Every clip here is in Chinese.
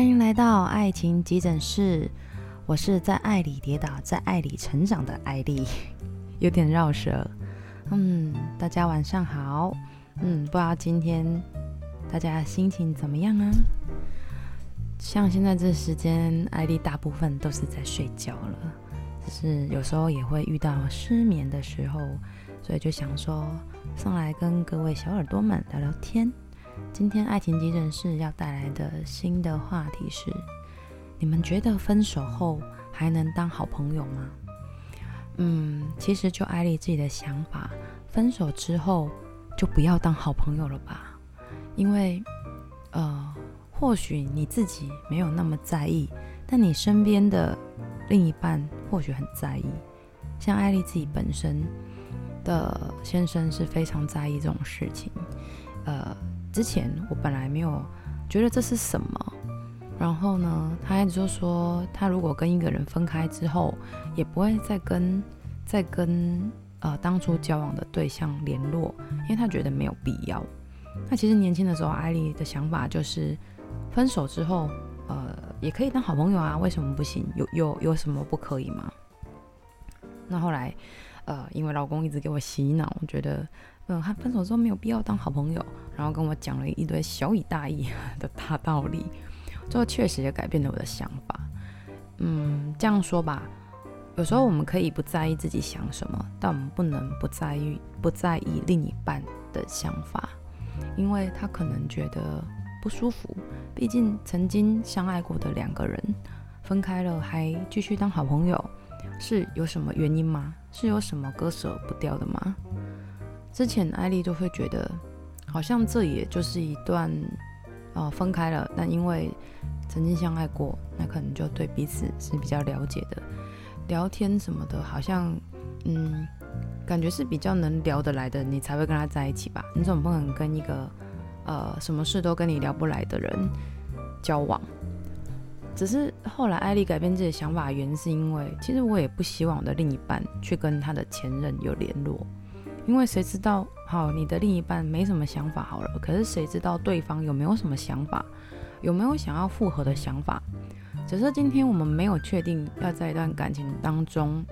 欢迎来到爱情急诊室，我是在爱里跌倒，在爱里成长的艾莉，有点绕舌。嗯，大家晚上好。嗯，不知道今天大家心情怎么样啊？像现在这时间，艾莉大部分都是在睡觉了，只是有时候也会遇到失眠的时候，所以就想说上来跟各位小耳朵们聊聊天。今天爱情急诊室要带来的新的话题是：你们觉得分手后还能当好朋友吗？嗯，其实就艾莉自己的想法，分手之后就不要当好朋友了吧，因为呃，或许你自己没有那么在意，但你身边的另一半或许很在意。像艾莉自己本身的先生是非常在意这种事情，呃。之前我本来没有觉得这是什么，然后呢，他一直就说，他如果跟一个人分开之后，也不会再跟再跟呃当初交往的对象联络，因为他觉得没有必要。那其实年轻的时候，艾莉的想法就是，分手之后，呃，也可以当好朋友啊，为什么不行？有有有什么不可以吗？那后来，呃，因为老公一直给我洗脑，我觉得。嗯，他分手之后没有必要当好朋友，然后跟我讲了一堆小以大义 的大道理，最后确实也改变了我的想法。嗯，这样说吧，有时候我们可以不在意自己想什么，但我们不能不在意不在意另一半的想法，因为他可能觉得不舒服。毕竟曾经相爱过的两个人分开了，还继续当好朋友，是有什么原因吗？是有什么割舍不掉的吗？之前艾莉就会觉得，好像这也就是一段，呃，分开了，但因为曾经相爱过，那可能就对彼此是比较了解的，聊天什么的，好像，嗯，感觉是比较能聊得来的，你才会跟他在一起吧？你总不能跟一个，呃，什么事都跟你聊不来的人交往。只是后来艾莉改变自己的想法原因，是因为其实我也不希望我的另一半去跟他的前任有联络。因为谁知道，好，你的另一半没什么想法好了，可是谁知道对方有没有什么想法，有没有想要复合的想法？只是今天我们没有确定要在一段感情当中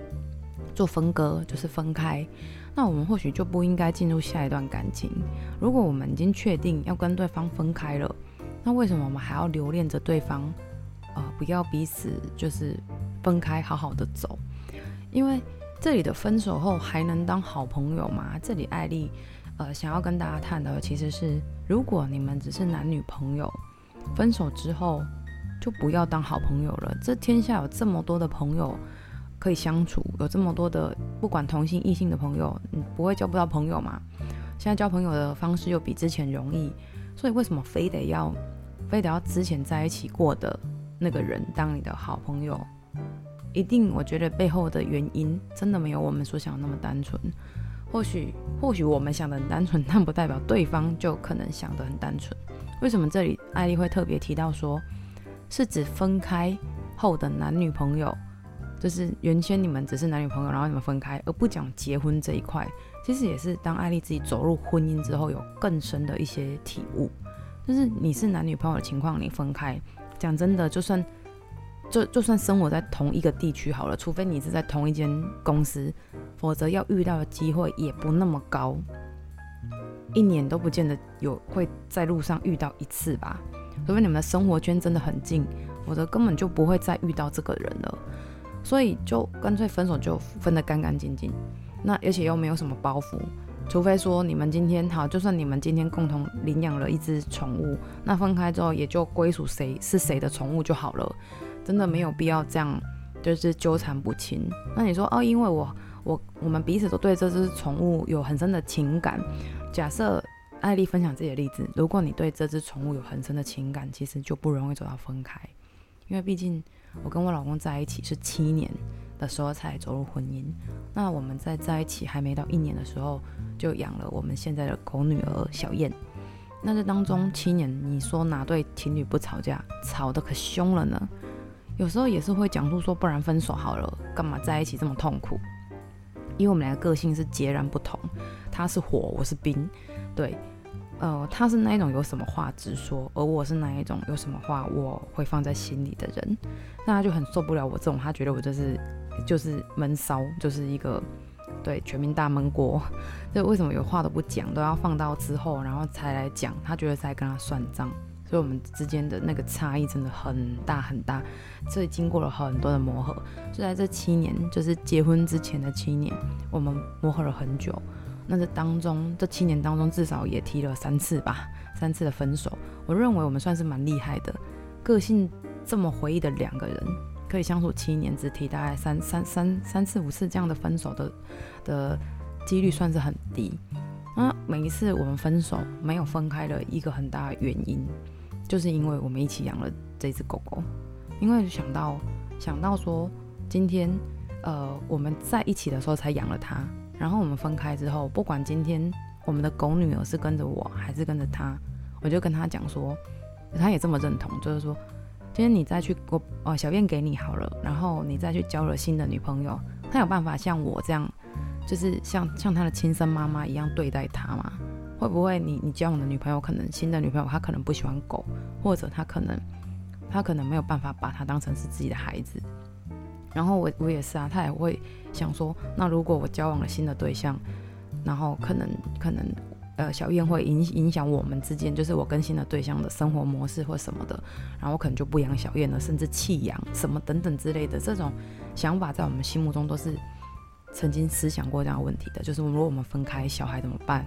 做分割，就是分开，那我们或许就不应该进入下一段感情。如果我们已经确定要跟对方分开了，那为什么我们还要留恋着对方？呃，不要彼此就是分开，好好的走，因为。这里的分手后还能当好朋友吗？这里艾丽，呃，想要跟大家探讨的其实是，如果你们只是男女朋友，分手之后就不要当好朋友了。这天下有这么多的朋友可以相处，有这么多的不管同性异性的朋友，你不会交不到朋友吗？现在交朋友的方式又比之前容易，所以为什么非得要非得要之前在一起过的那个人当你的好朋友？一定，我觉得背后的原因真的没有我们所想的那么单纯。或许，或许我们想的很单纯，但不代表对方就可能想的很单纯。为什么这里艾丽会特别提到说，是指分开后的男女朋友，就是原先你们只是男女朋友，然后你们分开，而不讲结婚这一块。其实也是当艾丽自己走入婚姻之后，有更深的一些体悟。就是你是男女朋友的情况，你分开，讲真的，就算。就就算生活在同一个地区好了，除非你是在同一间公司，否则要遇到的机会也不那么高，一年都不见得有会在路上遇到一次吧。除非你们的生活圈真的很近，否则根本就不会再遇到这个人了。所以就干脆分手就分得干干净净，那而且又没有什么包袱，除非说你们今天好，就算你们今天共同领养了一只宠物，那分开之后也就归属谁是谁的宠物就好了。真的没有必要这样，就是纠缠不清。那你说哦，因为我我我们彼此都对这只宠物有很深的情感。假设艾丽分享自己的例子，如果你对这只宠物有很深的情感，其实就不容易走到分开。因为毕竟我跟我老公在一起是七年的时候才走入婚姻，那我们在在一起还没到一年的时候，就养了我们现在的狗女儿小燕。那这当中七年，你说哪对情侣不吵架？吵得可凶了呢？有时候也是会讲述说，不然分手好了，干嘛在一起这么痛苦？因为我们两个个性是截然不同，他是火，我是冰。对，呃，他是那一种有什么话直说，而我是那一种有什么话我会放在心里的人，那他就很受不了我这种，他觉得我就是就是闷骚，就是一个对全民大闷锅，就为什么有话都不讲，都要放到之后然后才来讲，他觉得在跟他算账，所以我们之间的那个差异真的很大很大，所以经过了很多的磨合，就在这七年，就是结婚之前的七年，我们磨合了很久。那这当中，这七年当中，至少也提了三次吧，三次的分手。我认为我们算是蛮厉害的，个性这么回忆的两个人，可以相处七年，只提大概三三三三次五次这样的分手的的几率算是很低。那每一次我们分手没有分开的一个很大的原因，就是因为我们一起养了这只狗狗，因为想到想到说今天呃我们在一起的时候才养了它。然后我们分开之后，不管今天我们的狗女儿是跟着我还是跟着他，我就跟他讲说，他也这么认同，就是说，今天你再去我哦小燕给你好了，然后你再去交了新的女朋友，他有办法像我这样，就是像像他的亲生妈妈一样对待他吗？会不会你你交往的女朋友可能新的女朋友她可能不喜欢狗，或者她可能她可能没有办法把她当成是自己的孩子？然后我我也是啊，他也会想说，那如果我交往了新的对象，然后可能可能呃小燕会影影响我们之间，就是我跟新的对象的生活模式或什么的，然后我可能就不养小燕了，甚至弃养什么等等之类的这种想法，在我们心目中都是曾经思想过这样问题的，就是如果我们分开，小孩怎么办？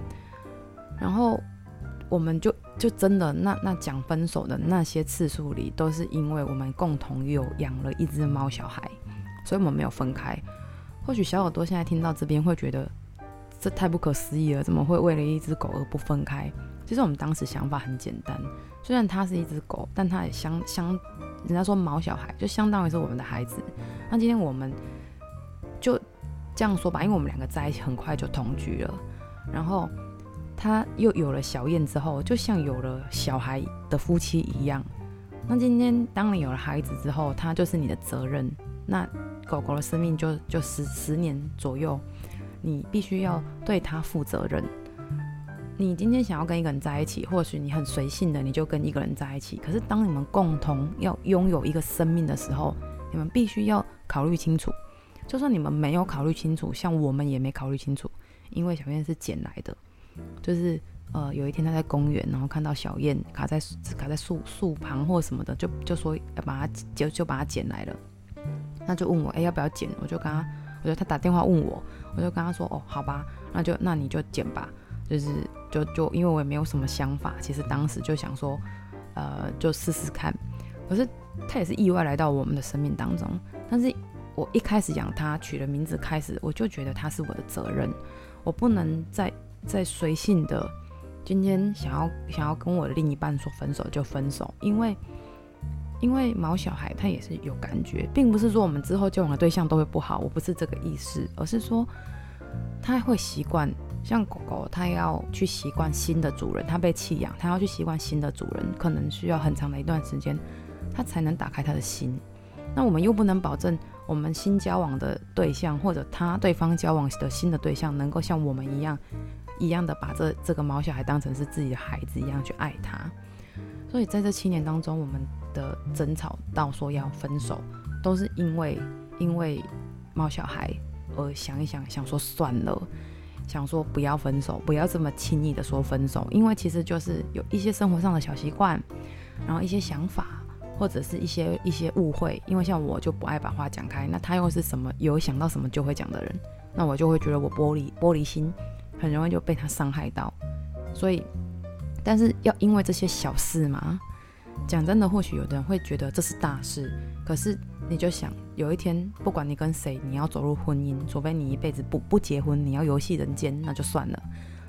然后我们就就真的那那讲分手的那些次数里，都是因为我们共同有养了一只猫小孩。所以我们没有分开。或许小耳朵现在听到这边会觉得这太不可思议了，怎么会为了一只狗而不分开？其实我们当时想法很简单，虽然它是一只狗，但它也相相，人家说毛小孩就相当于是我们的孩子。那今天我们就这样说吧，因为我们两个在一起很快就同居了，然后他又有了小燕之后，就像有了小孩的夫妻一样。那今天当你有了孩子之后，他就是你的责任。那狗狗的生命就就十十年左右，你必须要对它负责任。你今天想要跟一个人在一起，或许你很随性的你就跟一个人在一起。可是当你们共同要拥有一个生命的时候，你们必须要考虑清楚。就算你们没有考虑清楚，像我们也没考虑清楚，因为小燕是捡来的。就是呃有一天他在公园，然后看到小燕卡在卡在树树旁或什么的，就就说要把它就就把它捡来了。那就问我，哎、要不要捡？我就跟他，我就他打电话问我，我就跟他说，哦，好吧，那就那你就捡吧。就是就就因为我也没有什么想法，其实当时就想说，呃，就试试看。可是他也是意外来到我们的生命当中。但是我一开始养他，取了名字开始，我就觉得他是我的责任，我不能再在随性的，今天想要想要跟我另一半说分手就分手，因为。因为毛小孩他也是有感觉，并不是说我们之后交往的对象都会不好，我不是这个意思，而是说他会习惯，像狗狗，它要去习惯新的主人，它被弃养，它要去习惯新的主人，可能需要很长的一段时间，它才能打开它的心。那我们又不能保证我们新交往的对象或者他对方交往的新的对象能够像我们一样一样的把这这个毛小孩当成是自己的孩子一样去爱他。所以在这七年当中，我们。的争吵到说要分手，都是因为因为猫小孩而想一想，想说算了，想说不要分手，不要这么轻易的说分手，因为其实就是有一些生活上的小习惯，然后一些想法或者是一些一些误会，因为像我就不爱把话讲开，那他又是什么有想到什么就会讲的人，那我就会觉得我玻璃玻璃心，很容易就被他伤害到，所以但是要因为这些小事嘛。讲真的，或许有的人会觉得这是大事，可是你就想，有一天不管你跟谁，你要走入婚姻，除非你一辈子不不结婚，你要游戏人间，那就算了。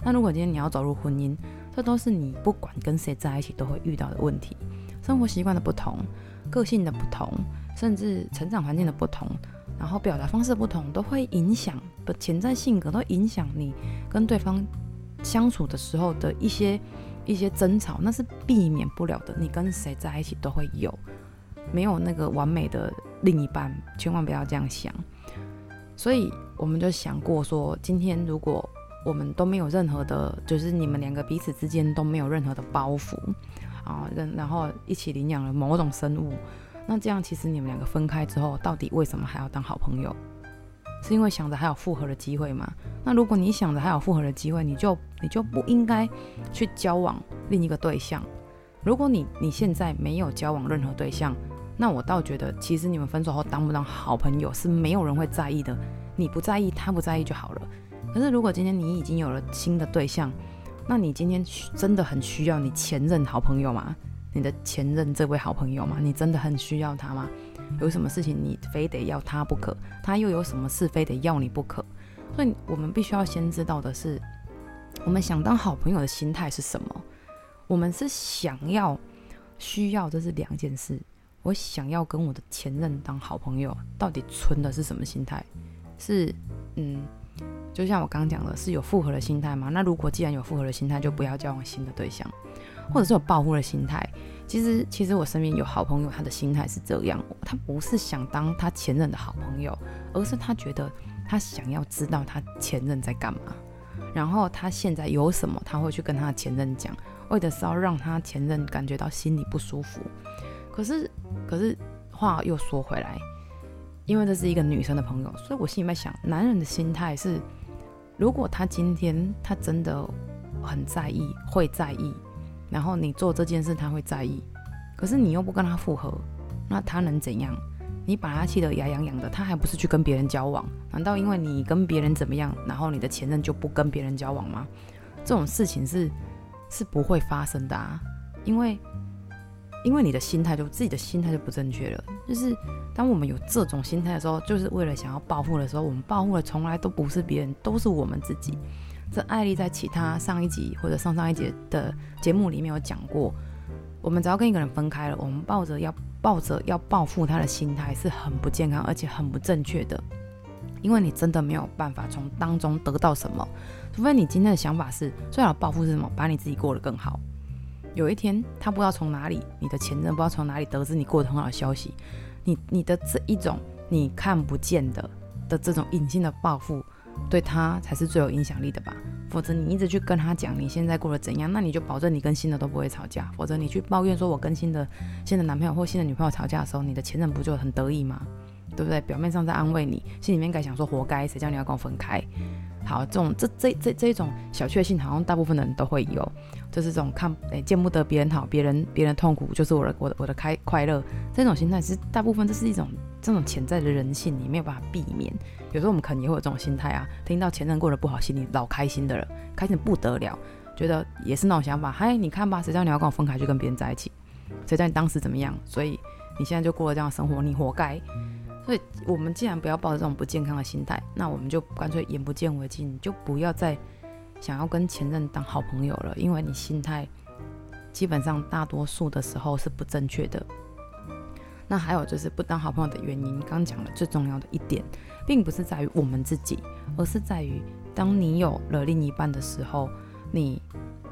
那如果今天你要走入婚姻，这都是你不管跟谁在一起都会遇到的问题。生活习惯的不同，个性的不同，甚至成长环境的不同，然后表达方式不同，都会影响不潜在性格，都影响你跟对方相处的时候的一些。一些争吵，那是避免不了的。你跟谁在一起都会有，没有那个完美的另一半，千万不要这样想。所以我们就想过说，今天如果我们都没有任何的，就是你们两个彼此之间都没有任何的包袱啊，然后一起领养了某种生物，那这样其实你们两个分开之后，到底为什么还要当好朋友？是因为想着还有复合的机会吗？那如果你想着还有复合的机会，你就你就不应该去交往另一个对象。如果你你现在没有交往任何对象，那我倒觉得其实你们分手后当不当好朋友是没有人会在意的。你不在意，他不在意就好了。可是如果今天你已经有了新的对象，那你今天真的很需要你前任好朋友吗？你的前任这位好朋友吗？你真的很需要他吗？有什么事情你非得要他不可？他又有什么事非得要你不可？所以我们必须要先知道的是，我们想当好朋友的心态是什么？我们是想要、需要，这是两件事。我想要跟我的前任当好朋友，到底存的是什么心态？是嗯，就像我刚刚讲的，是有复合的心态吗？那如果既然有复合的心态，就不要交往新的对象，或者是有报复的心态。其实，其实我身边有好朋友，他的心态是这样，他不是想当他前任的好朋友，而是他觉得他想要知道他前任在干嘛，然后他现在有什么，他会去跟他前任讲，为的是要让他前任感觉到心里不舒服。可是，可是话又说回来，因为这是一个女生的朋友，所以我心里在想，男人的心态是，如果他今天他真的很在意，会在意。然后你做这件事，他会在意，可是你又不跟他复合，那他能怎样？你把他气得牙痒痒的，他还不是去跟别人交往？难道因为你跟别人怎么样，然后你的前任就不跟别人交往吗？这种事情是是不会发生的啊，因为因为你的心态就自己的心态就不正确了。就是当我们有这种心态的时候，就是为了想要报复的时候，我们报复的从来都不是别人，都是我们自己。这艾莉在其他上一集或者上上一集的节目里面有讲过，我们只要跟一个人分开了，我们抱着要抱着要报复他的心态是很不健康，而且很不正确的，因为你真的没有办法从当中得到什么，除非你今天的想法是最好报复是什么，把你自己过得更好。有一天他不知道从哪里，你的前任不知道从哪里得知你过得很好的消息，你你的这一种你看不见的的这种隐性的报复。对他才是最有影响力的吧，否则你一直去跟他讲你现在过得怎样，那你就保证你跟新的都不会吵架。否则你去抱怨说我跟新的新的男朋友或新的女朋友吵架的时候，你的前任不就很得意吗？对不对？表面上在安慰你，心里面该想说活该，谁叫你要跟我分开？好，这种这这这这种小确幸，好像大部分的人都会有，就是这种看诶见不得别人好，别人别人痛苦就是我的我的我的开快乐，这种心态是大部分这是一种这种潜在的人性，你没有办法避免。有时候我们可能也会有这种心态啊，听到前任过得不好，心里老开心的了，开心的不得了，觉得也是那种想法。嗨，你看吧，谁叫你要跟我分开去跟别人在一起？谁叫你当时怎么样？所以你现在就过了这样的生活，你活该。所以，我们既然不要抱着这种不健康的心态，那我们就干脆眼不见为净，就不要再想要跟前任当好朋友了，因为你心态基本上大多数的时候是不正确的。那还有就是不当好朋友的原因，刚讲了最重要的一点，并不是在于我们自己，而是在于当你有了另一半的时候，你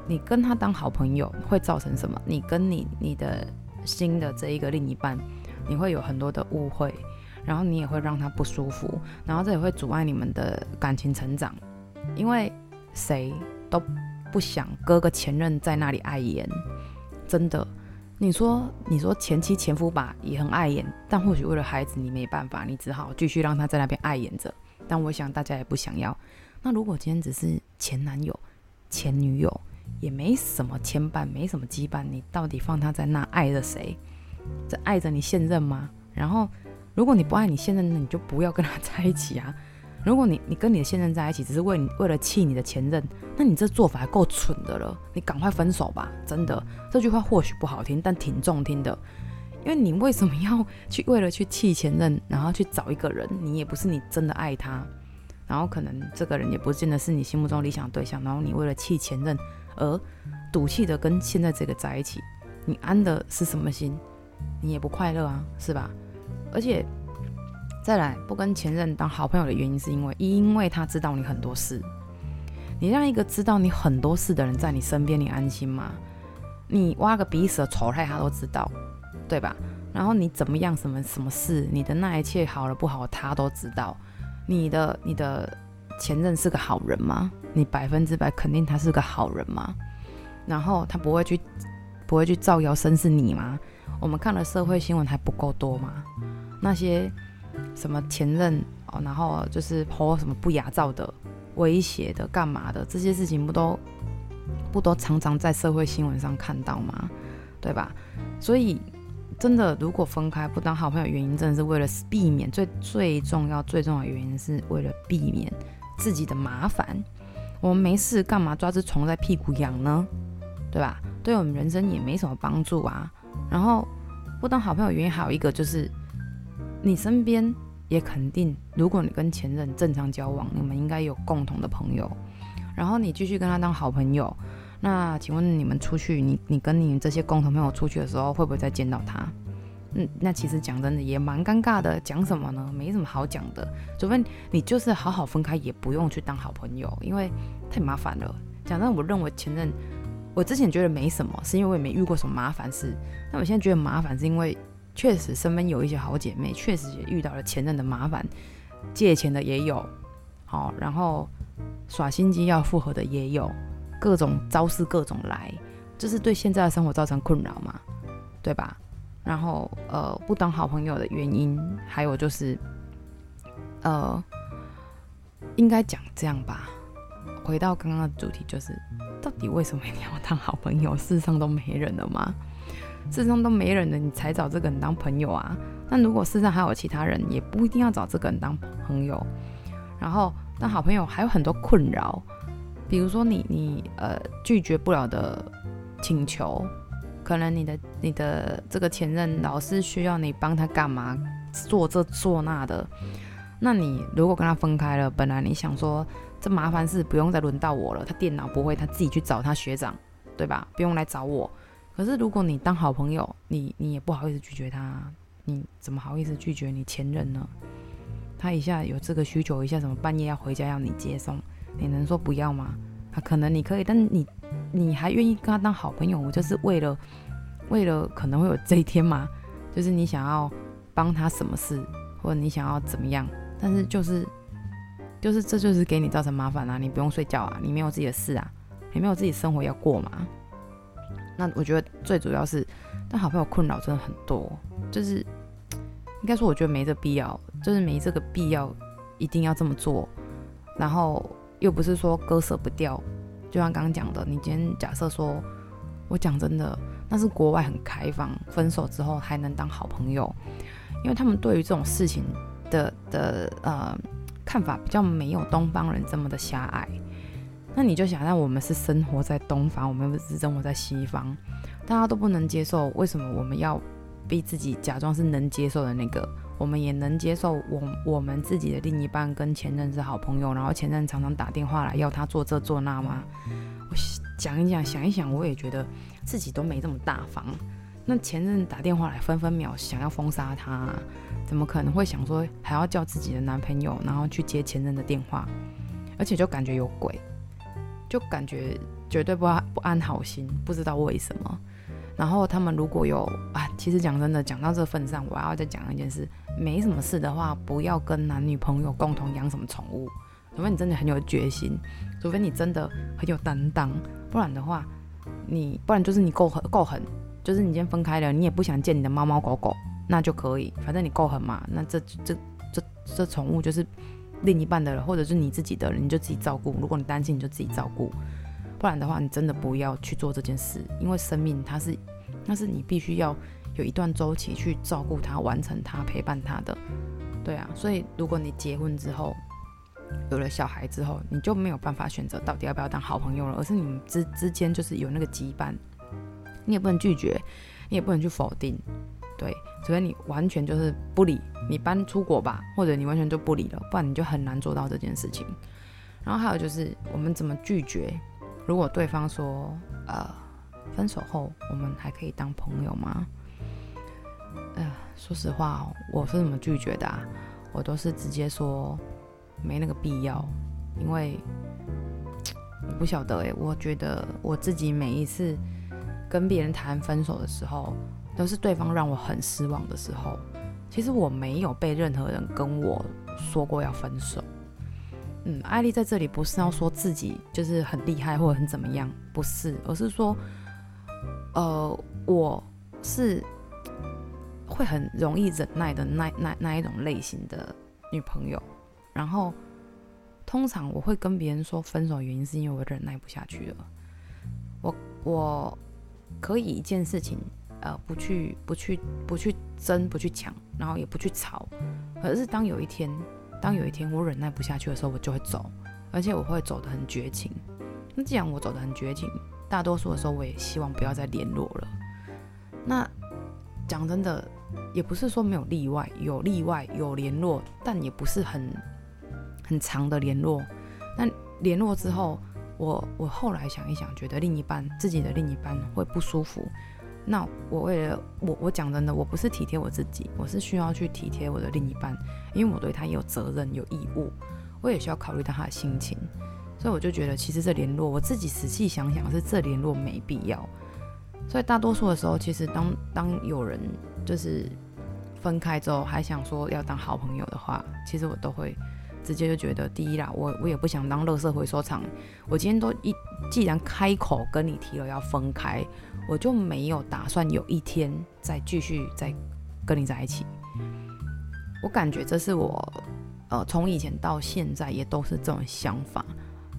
你跟他当好朋友会造成什么？你跟你你的新的这一个另一半，你会有很多的误会。然后你也会让他不舒服，然后这也会阻碍你们的感情成长，因为谁都不想哥哥前任在那里碍眼，真的。你说你说前妻前夫吧，也很碍眼，但或许为了孩子你没办法，你只好继续让他在那边碍眼着。但我想大家也不想要。那如果今天只是前男友、前女友，也没什么牵绊，没什么羁绊，你到底放他在那爱着谁？在爱着你现任吗？然后。如果你不爱你现任，那你就不要跟他 在一起啊！如果你你跟你的现任在一起，只是为你为了气你的前任，那你这做法够蠢的了。你赶快分手吧！真的，这句话或许不好听，但挺中听的。因为你为什么要去为了去气前任，然后去找一个人？你也不是你真的爱他，然后可能这个人也不见得是你心目中理想对象，然后你为了气前任而赌气的跟现在这个在一起，你安的是什么心？你也不快乐啊，是吧？而且，再来不跟前任当好朋友的原因，是因为因为他知道你很多事。你让一个知道你很多事的人在你身边，你安心吗？你挖个鼻屎的丑态他都知道，对吧？然后你怎么样，什么什么事，你的那一切好了不好，他都知道。你的你的前任是个好人吗？你百分之百肯定他是个好人吗？然后他不会去不会去造谣生事你吗？我们看了社会新闻还不够多吗？那些什么前任哦，然后就是 po 什么不雅照的、威胁的、干嘛的，这些事情不都不都常常在社会新闻上看到吗？对吧？所以真的，如果分开不当好朋友，原因真的是为了避免最最重要、最重要的原因是为了避免自己的麻烦。我们没事干嘛抓只虫在屁股痒呢？对吧？对我们人生也没什么帮助啊。然后不当好朋友原因还有一个就是，你身边也肯定，如果你跟前任正常交往，你们应该有共同的朋友，然后你继续跟他当好朋友，那请问你们出去，你你跟你这些共同朋友出去的时候，会不会再见到他？嗯，那其实讲真的也蛮尴尬的，讲什么呢？没什么好讲的，除非你就是好好分开，也不用去当好朋友，因为太麻烦了。讲真的，我认为前任。我之前觉得没什么，是因为我也没遇过什么麻烦事。那我现在觉得麻烦，是因为确实身边有一些好姐妹，确实也遇到了前任的麻烦，借钱的也有，好，然后耍心机要复合的也有，各种招式各种来，就是对现在的生活造成困扰嘛，对吧？然后呃，不当好朋友的原因，还有就是呃，应该讲这样吧。回到刚刚的主题，就是。到底为什么你要当好朋友？世上都没人了吗？世上都没人了，你才找这个人当朋友啊？那如果世上还有其他人，也不一定要找这个人当朋友。然后当好朋友还有很多困扰，比如说你你呃拒绝不了的请求，可能你的你的这个前任老是需要你帮他干嘛，做这做那的。那你如果跟他分开了，本来你想说。这麻烦事不用再轮到我了，他电脑不会，他自己去找他学长，对吧？不用来找我。可是如果你当好朋友，你你也不好意思拒绝他，你怎么好意思拒绝你前任呢？他一下有这个需求，一下什么半夜要回家要你接送，你能说不要吗？他可能你可以，但你你还愿意跟他当好朋友，我就是为了为了可能会有这一天嘛，就是你想要帮他什么事，或者你想要怎么样，但是就是。就是这就是给你造成麻烦啊！你不用睡觉啊，你没有自己的事啊，你没有自己生活要过嘛？那我觉得最主要是，但好朋友困扰真的很多，就是应该说我觉得没这必要，就是没这个必要一定要这么做，然后又不是说割舍不掉，就像刚刚讲的，你今天假设说，我讲真的，那是国外很开放，分手之后还能当好朋友，因为他们对于这种事情的的呃。看法比较没有东方人这么的狭隘，那你就想那我们是生活在东方，我们不是生活在西方，大家都不能接受，为什么我们要逼自己假装是能接受的那个？我们也能接受我我们自己的另一半跟前任是好朋友，然后前任常常打电话来要他做这做那吗？我讲一讲，想一想，我也觉得自己都没这么大方。那前任打电话来，分分秒想要封杀他。怎么可能会想说还要叫自己的男朋友，然后去接前任的电话，而且就感觉有鬼，就感觉绝对不安不安好心，不知道为什么。然后他们如果有啊，其实讲真的，讲到这份上，我要再讲一件事，没什么事的话，不要跟男女朋友共同养什么宠物，除非你真的很有决心，除非你真的很有担当，不然的话，你不然就是你够狠够狠，就是你今天分开了，你也不想见你的猫猫狗狗。那就可以，反正你够狠嘛。那这这这这宠物就是另一半的了，或者是你自己的人，你就自己照顾。如果你担心，你就自己照顾。不然的话，你真的不要去做这件事，因为生命它是，那是你必须要有一段周期去照顾它、完成它、陪伴它的。对啊，所以如果你结婚之后有了小孩之后，你就没有办法选择到底要不要当好朋友了，而是你们之之间就是有那个羁绊，你也不能拒绝，你也不能去否定。对，除非你完全就是不理，你搬出国吧，或者你完全就不理了，不然你就很难做到这件事情。然后还有就是，我们怎么拒绝？如果对方说，呃，分手后我们还可以当朋友吗？呃，说实话，我是怎么拒绝的啊？我都是直接说没那个必要，因为 我不晓得哎，我觉得我自己每一次跟别人谈分手的时候。都是对方让我很失望的时候，其实我没有被任何人跟我说过要分手，嗯，艾丽在这里不是要说自己就是很厉害或者很怎么样，不是，而是说，呃，我是会很容易忍耐的那那那一种类型的女朋友。然后，通常我会跟别人说分手原因是因为我忍耐不下去了。我我可以一件事情，呃，不去不去不去争，不去抢，然后也不去吵。可是当有一天，当有一天我忍耐不下去的时候，我就会走，而且我会走得很绝情。那既然我走得很绝情，大多数的时候我也希望不要再联络了。那讲真的，也不是说没有例外，有例外有联络，但也不是很很长的联络。但联络之后，我我后来想一想，觉得另一半自己的另一半会不舒服。那我为了我我讲真的，我不是体贴我自己，我是需要去体贴我的另一半，因为我对他也有责任有义务，我也需要考虑到他的心情。所以我就觉得，其实这联络我自己仔细想想，是这联络没必要。所以大多数的时候，其实当当有人就是分开之后还想说要当好朋友的话，其实我都会。直接就觉得，第一啦，我我也不想当垃圾回收厂。我今天都一既然开口跟你提了要分开，我就没有打算有一天再继续再跟你在一起。我感觉这是我呃从以前到现在也都是这种想法。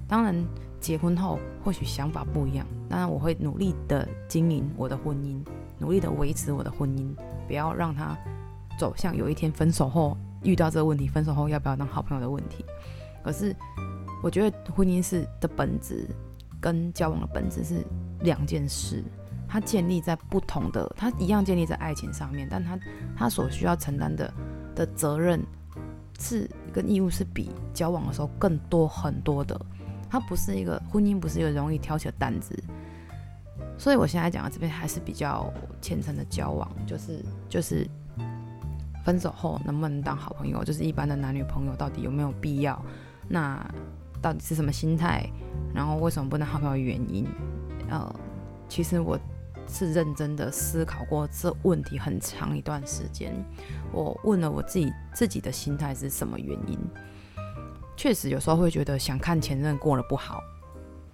当然结婚后或许想法不一样，当然我会努力的经营我的婚姻，努力的维持我的婚姻，不要让它走向有一天分手后。遇到这个问题，分手后要不要当好朋友的问题，可是我觉得婚姻是的本质跟交往的本质是两件事，它建立在不同的，它一样建立在爱情上面，但它它所需要承担的的责任是跟义务是比交往的时候更多很多的，它不是一个婚姻不是一个容易挑起的担子，所以我现在讲的这边还是比较虔诚的交往，就是就是。分手后能不能当好朋友，就是一般的男女朋友，到底有没有必要？那到底是什么心态？然后为什么不能好朋友？原因？呃，其实我是认真的思考过这问题很长一段时间。我问了我自己，自己的心态是什么原因？确实有时候会觉得想看前任过得不好。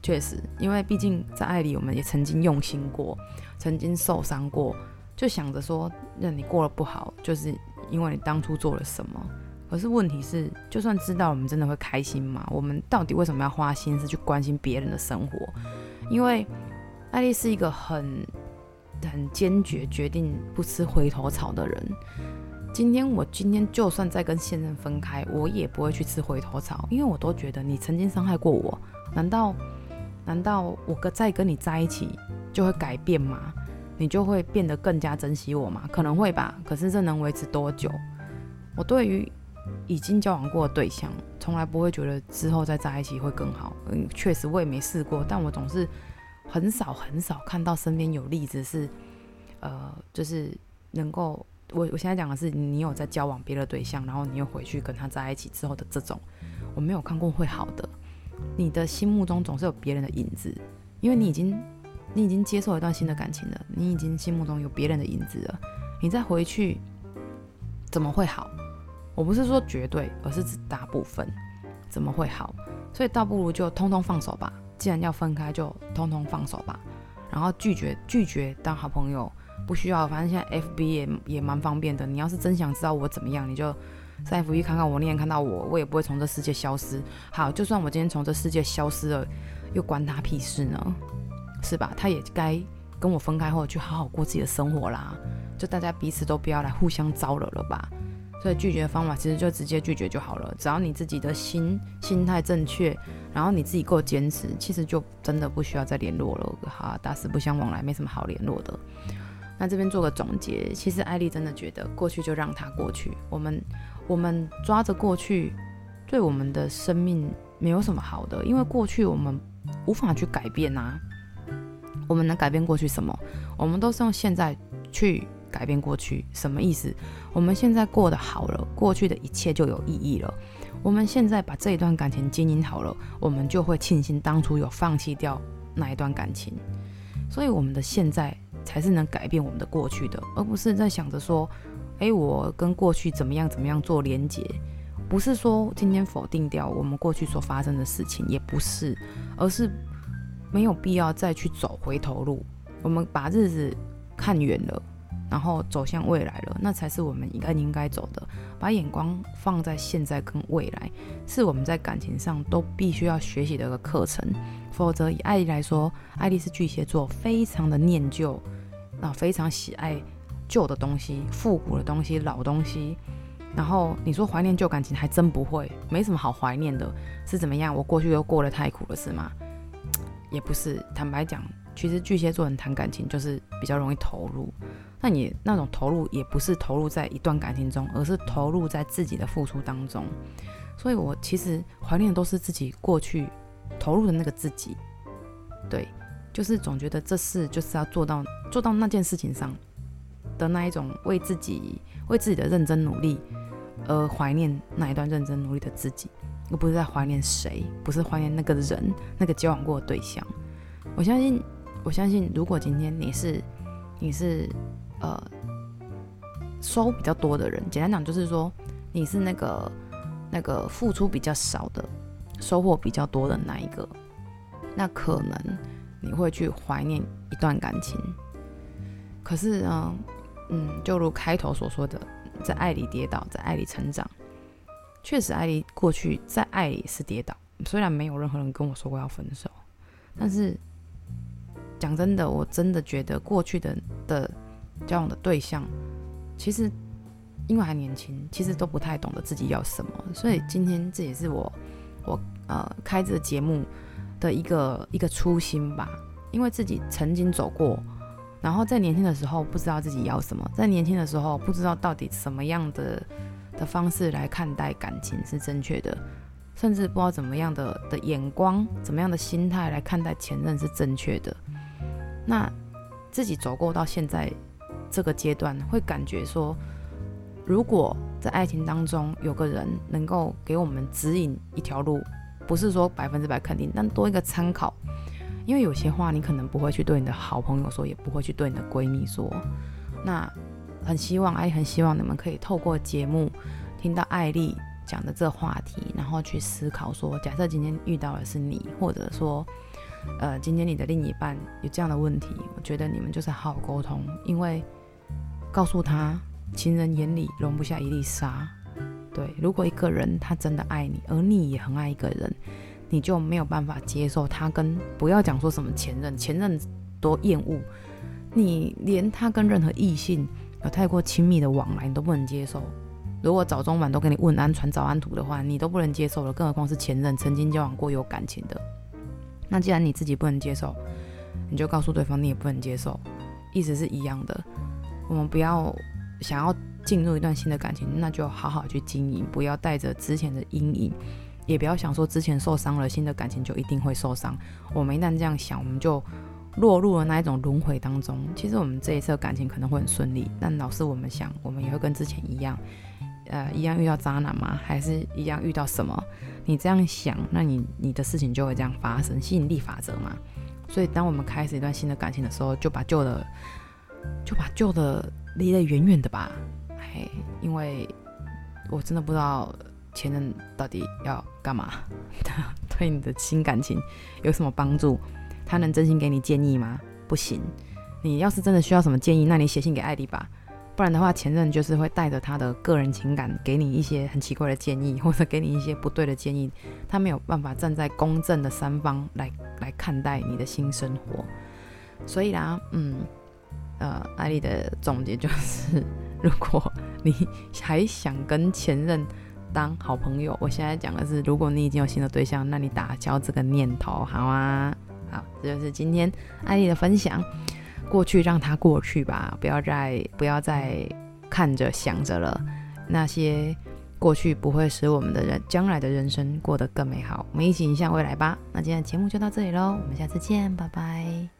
确实，因为毕竟在爱里，我们也曾经用心过，曾经受伤过，就想着说，让你过得不好，就是。因为你当初做了什么？可是问题是，就算知道我们真的会开心吗？我们到底为什么要花心思去关心别人的生活？因为艾丽是一个很很坚决决定不吃回头草的人。今天我今天就算再跟现任分开，我也不会去吃回头草，因为我都觉得你曾经伤害过我，难道难道我跟再跟你在一起就会改变吗？你就会变得更加珍惜我吗？可能会吧，可是这能维持多久？我对于已经交往过的对象，从来不会觉得之后再在一起会更好。嗯，确实我也没试过，但我总是很少很少看到身边有例子是，呃，就是能够我我现在讲的是你有在交往别的对象，然后你又回去跟他在一起之后的这种，我没有看过会好的。你的心目中总是有别人的影子，因为你已经。你已经接受一段新的感情了，你已经心目中有别人的影子了，你再回去怎么会好？我不是说绝对，而是指大部分，怎么会好？所以倒不如就通通放手吧。既然要分开，就通通放手吧。然后拒绝拒绝当好朋友，不需要。反正现在 FB 也也蛮方便的。你要是真想知道我怎么样，你就在 FB 看看我，你也看到我，我也不会从这世界消失。好，就算我今天从这世界消失了，又关他屁事呢？是吧？他也该跟我分开后去好好过自己的生活啦。就大家彼此都不要来互相招惹了吧。所以拒绝的方法其实就直接拒绝就好了。只要你自己的心心态正确，然后你自己够坚持，其实就真的不需要再联络了。哈，打死不相往来，没什么好联络的。那这边做个总结，其实艾莉真的觉得过去就让它过去。我们我们抓着过去，对我们的生命没有什么好的，因为过去我们无法去改变啊。我们能改变过去什么？我们都是用现在去改变过去，什么意思？我们现在过得好了，过去的一切就有意义了。我们现在把这一段感情经营好了，我们就会庆幸当初有放弃掉那一段感情。所以，我们的现在才是能改变我们的过去的，而不是在想着说，诶，我跟过去怎么样怎么样做连结。不是说今天否定掉我们过去所发生的事情，也不是，而是没有必要再去走回头路。我们把日子看远了，然后走向未来了，那才是我们应该应该走的。把眼光放在现在跟未来，是我们在感情上都必须要学习的一个课程。否则，以艾丽来说，艾丽是巨蟹座，非常的念旧，啊，非常喜爱旧的东西、复古的东西、老东西。然后你说怀念旧感情，还真不会，没什么好怀念的。是怎么样？我过去又过得太苦了，是吗？也不是。坦白讲，其实巨蟹座人谈感情就是比较容易投入。那你那种投入，也不是投入在一段感情中，而是投入在自己的付出当中。所以我其实怀念的都是自己过去。投入的那个自己，对，就是总觉得这事就是要做到做到那件事情上的那一种为自己为自己的认真努力而怀念那一段认真努力的自己，又不是在怀念谁，不是怀念那个人那个交往过的对象。我相信，我相信，如果今天你是你是呃收比较多的人，简单讲就是说你是那个那个付出比较少的。收获比较多的那一个，那可能你会去怀念一段感情。可是呢，嗯，就如开头所说的，在爱里跌倒，在爱里成长。确实，爱里过去在爱里是跌倒，虽然没有任何人跟我说过要分手，但是讲真的，我真的觉得过去的的交往的对象，其实因为还年轻，其实都不太懂得自己要什么。所以今天这也是我。我呃开这个节目的一个一个初心吧，因为自己曾经走过，然后在年轻的时候不知道自己要什么，在年轻的时候不知道到底什么样的的方式来看待感情是正确的，甚至不知道怎么样的的眼光，怎么样的心态来看待前任是正确的。那自己走过到现在这个阶段，会感觉说，如果在爱情当中，有个人能够给我们指引一条路，不是说百分之百肯定，但多一个参考。因为有些话你可能不会去对你的好朋友说，也不会去对你的闺蜜说。那很希望，哎很希望你们可以透过节目听到艾丽讲的这话题，然后去思考说，假设今天遇到的是你，或者说，呃，今天你的另一半有这样的问题，我觉得你们就是好好沟通，因为告诉他。情人眼里容不下一粒沙，对。如果一个人他真的爱你，而你也很爱一个人，你就没有办法接受他跟不要讲说什么前任，前任多厌恶，你连他跟任何异性有太过亲密的往来，你都不能接受。如果早中晚都给你问安传早安图的话，你都不能接受了，更何况是前任曾经交往过有感情的。那既然你自己不能接受，你就告诉对方你也不能接受，意思是一样的。我们不要。想要进入一段新的感情，那就好好去经营，不要带着之前的阴影，也不要想说之前受伤了，新的感情就一定会受伤。我们一旦这样想，我们就落入了那一种轮回当中。其实我们这一次的感情可能会很顺利，但老是我们想，我们也会跟之前一样，呃，一样遇到渣男吗？还是一样遇到什么？你这样想，那你你的事情就会这样发生，吸引力法则嘛。所以当我们开始一段新的感情的时候，就把旧的，就把旧的。离得远远的吧，嘿，因为我真的不知道前任到底要干嘛，对你的新感情有什么帮助？他能真心给你建议吗？不行。你要是真的需要什么建议，那你写信给艾迪吧，不然的话，前任就是会带着他的个人情感给你一些很奇怪的建议，或者给你一些不对的建议，他没有办法站在公正的三方来来看待你的新生活，所以啦，嗯。呃，艾丽的总结就是，如果你还想跟前任当好朋友，我现在讲的是，如果你已经有新的对象，那你打消这个念头，好吗？好，这就是今天艾丽的分享。过去让它过去吧，不要再不要再看着想着了，那些过去不会使我们的人将来的人生过得更美好。我们一起迎向未来吧。那今天的节目就到这里喽，我们下次见，拜拜。